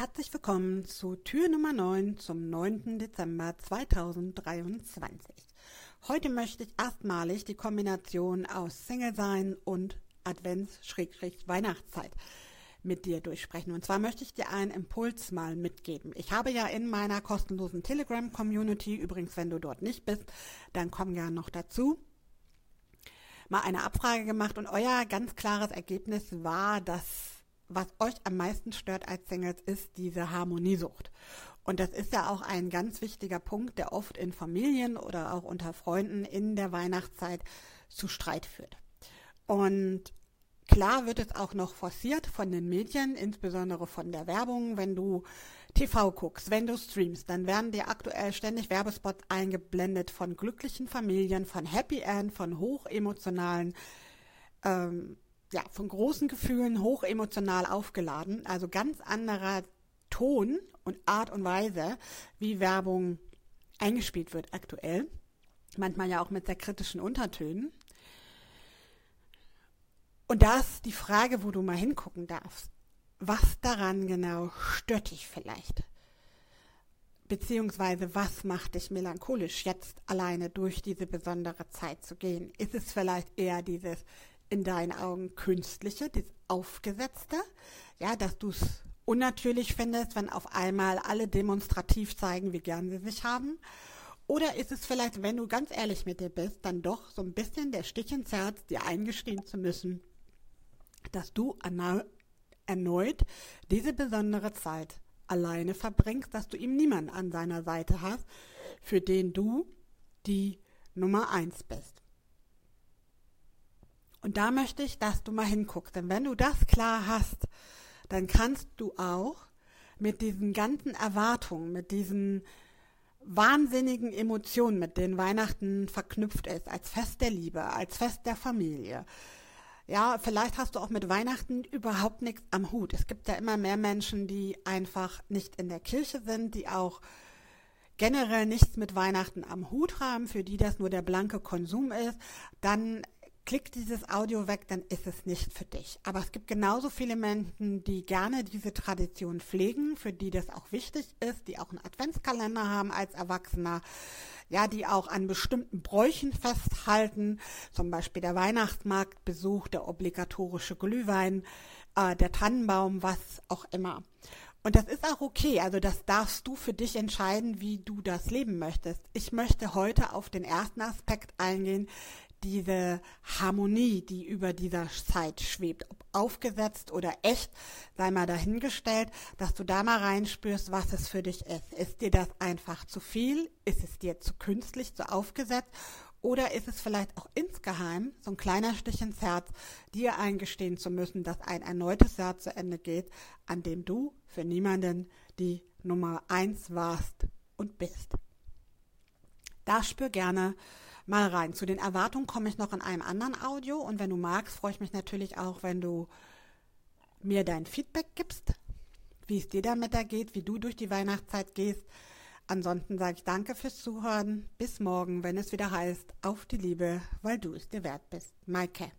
Herzlich willkommen zu Tür Nummer 9 zum 9. Dezember 2023. Heute möchte ich erstmalig die Kombination aus Single sein und Advents-Weihnachtszeit mit dir durchsprechen. Und zwar möchte ich dir einen Impuls mal mitgeben. Ich habe ja in meiner kostenlosen Telegram-Community, übrigens, wenn du dort nicht bist, dann komm gerne noch dazu, mal eine Abfrage gemacht und euer ganz klares Ergebnis war, dass was euch am meisten stört als Singles, ist diese Harmoniesucht. Und das ist ja auch ein ganz wichtiger Punkt, der oft in Familien oder auch unter Freunden in der Weihnachtszeit zu Streit führt. Und klar wird es auch noch forciert von den Medien, insbesondere von der Werbung. Wenn du TV guckst, wenn du streamst, dann werden dir aktuell ständig Werbespots eingeblendet von glücklichen Familien, von Happy End, von hochemotionalen ähm, ja, von großen Gefühlen hoch emotional aufgeladen. Also ganz anderer Ton und Art und Weise, wie Werbung eingespielt wird aktuell. Manchmal ja auch mit sehr kritischen Untertönen. Und da ist die Frage, wo du mal hingucken darfst. Was daran genau stört dich vielleicht? Beziehungsweise was macht dich melancholisch, jetzt alleine durch diese besondere Zeit zu gehen? Ist es vielleicht eher dieses, in deinen Augen künstliche, das aufgesetzte, ja, dass du es unnatürlich findest, wenn auf einmal alle demonstrativ zeigen, wie gern sie sich haben? Oder ist es vielleicht, wenn du ganz ehrlich mit dir bist, dann doch so ein bisschen der Stich ins Herz, dir eingestehen zu müssen, dass du erneut diese besondere Zeit alleine verbringst, dass du ihm niemanden an seiner Seite hast, für den du die Nummer eins bist. Und da möchte ich, dass du mal hinguckst. Denn wenn du das klar hast, dann kannst du auch mit diesen ganzen Erwartungen, mit diesen wahnsinnigen Emotionen, mit denen Weihnachten verknüpft ist, als Fest der Liebe, als Fest der Familie. Ja, vielleicht hast du auch mit Weihnachten überhaupt nichts am Hut. Es gibt ja immer mehr Menschen, die einfach nicht in der Kirche sind, die auch generell nichts mit Weihnachten am Hut haben, für die das nur der blanke Konsum ist. Dann klick dieses Audio weg, dann ist es nicht für dich. Aber es gibt genauso viele Menschen, die gerne diese Tradition pflegen, für die das auch wichtig ist, die auch einen Adventskalender haben als Erwachsener, ja, die auch an bestimmten Bräuchen festhalten, zum Beispiel der Weihnachtsmarktbesuch, der obligatorische Glühwein, äh, der Tannenbaum, was auch immer. Und das ist auch okay, also das darfst du für dich entscheiden, wie du das leben möchtest. Ich möchte heute auf den ersten Aspekt eingehen, diese Harmonie, die über dieser Zeit schwebt, ob aufgesetzt oder echt, sei mal dahingestellt, dass du da mal reinspürst, was es für dich ist. Ist dir das einfach zu viel? Ist es dir zu künstlich, zu aufgesetzt? Oder ist es vielleicht auch insgeheim so ein kleiner Stich ins Herz, dir eingestehen zu müssen, dass ein erneutes Jahr zu Ende geht, an dem du für niemanden die Nummer eins warst und bist? Da spür gerne, mal rein. Zu den Erwartungen komme ich noch in einem anderen Audio und wenn du magst, freue ich mich natürlich auch, wenn du mir dein Feedback gibst, wie es dir damit da geht, wie du durch die Weihnachtszeit gehst. Ansonsten sage ich danke fürs Zuhören. Bis morgen, wenn es wieder heißt, auf die Liebe, weil du es dir wert bist. Maike.